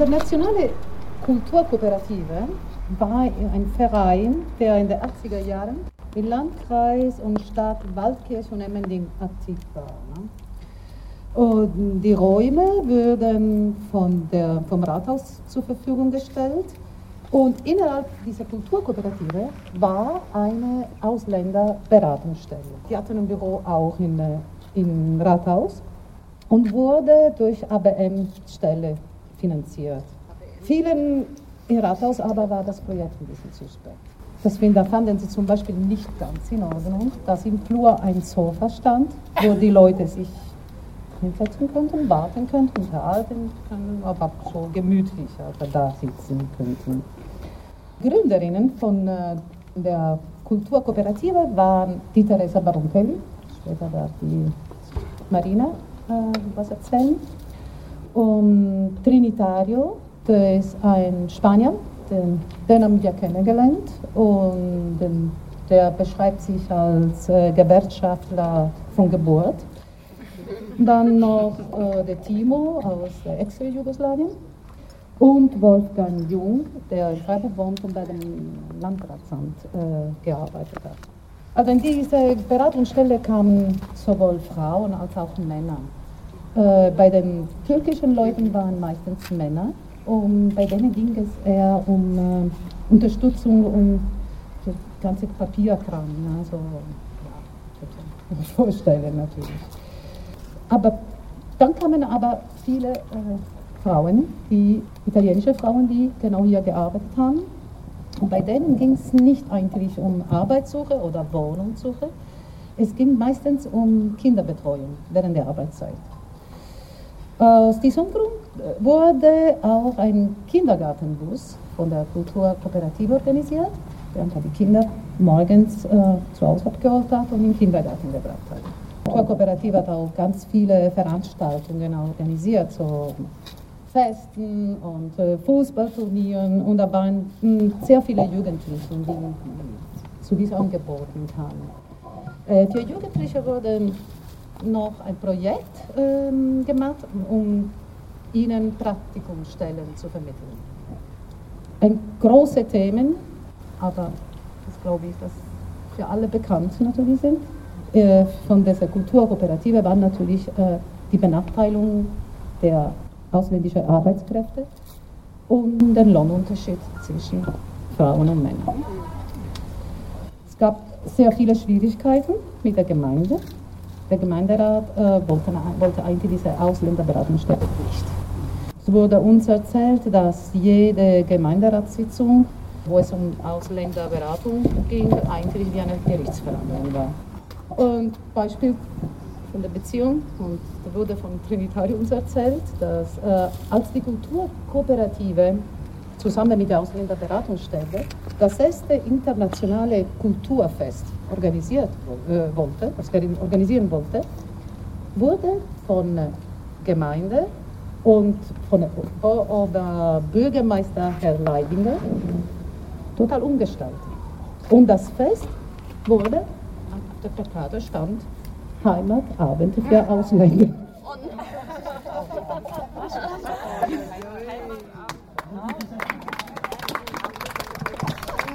internationale Kulturkooperative war ein Verein, der in den 80er Jahren im Landkreis und Stadt Waldkirch und Emmending aktiv war. Ne? Und die Räume wurden von der, vom Rathaus zur Verfügung gestellt. Und innerhalb dieser Kulturkooperative war eine Ausländerberatungsstelle. Die hatten ein Büro auch in, äh, im Rathaus und wurde durch ABM-Stelle finanziert. Vielen im Rathaus aber war das Projekt ein bisschen zu spät. Deswegen da fanden sie zum Beispiel nicht ganz in Ordnung, dass im Flur ein Sofa stand, wo die Leute sich hinsetzen könnten, warten könnten, unterhalten können, aber so gemütlich also da sitzen könnten. Gründerinnen von äh, der Kulturkooperative waren die Teresa Barontelli, später wird die Marina äh, was erzählen, und Trinitario, der ist ein Spanier, den, den haben wir kennengelernt und den, der beschreibt sich als äh, Gewerkschaftler von Geburt. Dann noch äh, der Timo aus Ex-Jugoslawien und Wolfgang Jung, der in Freiburg wohnt und bei dem Landratsamt äh, gearbeitet hat. Also in diese Beratungsstelle kamen sowohl Frauen als auch Männer. Äh, bei den türkischen Leuten waren meistens Männer und bei denen ging es eher um äh, Unterstützung und das ganze Papierkram. Ja, so, ja, vorstellen natürlich. Aber dann kamen aber viele äh, Frauen, die italienische Frauen, die genau hier gearbeitet haben. Und bei denen ging es nicht eigentlich um Arbeitssuche oder Wohnungssuche. Es ging meistens um Kinderbetreuung während der Arbeitszeit. Aus diesem Grund wurde auch ein Kindergartenbus von der Kulturkooperative organisiert, der die Kinder morgens äh, zu Hause abgeholt hat und in den Kindergarten gebracht hat. Die Kulturkooperative hat auch ganz viele Veranstaltungen organisiert, so Festen und äh, Fußballturnieren und da waren mh, sehr viele Jugendliche, die zu diesen Angeboten kamen. Äh, für Jugendliche wurde noch ein Projekt ähm, gemacht, um ihnen Praktikumsstellen zu vermitteln. Ein große Themen, aber das glaube ich, dass für alle bekannt natürlich sind, äh, von dieser Kulturkooperative war natürlich äh, die Benachteiligung der ausländischen Arbeitskräfte und den Lohnunterschied zwischen Frauen und Männern. Es gab sehr viele Schwierigkeiten mit der Gemeinde. Der Gemeinderat äh, wollte, wollte eigentlich diese Ausländerberatungsstelle nicht. Es wurde uns erzählt, dass jede Gemeinderatssitzung, wo es um Ausländerberatung ging, eigentlich wie eine Gerichtsverhandlung war. Und Beispiel von der Beziehung, und da wurde von Trinitariums erzählt, dass äh, als die Kulturkooperative zusammen mit der Ausländerberatungsstelle das erste internationale Kulturfest organisiert äh, wollte, das organisieren wollte, wurde von Gemeinde und von der Bürgermeister Herr Leidinger total umgestaltet. Und das Fest wurde, auf der Plakate stand, Heimatabend für Ausländer.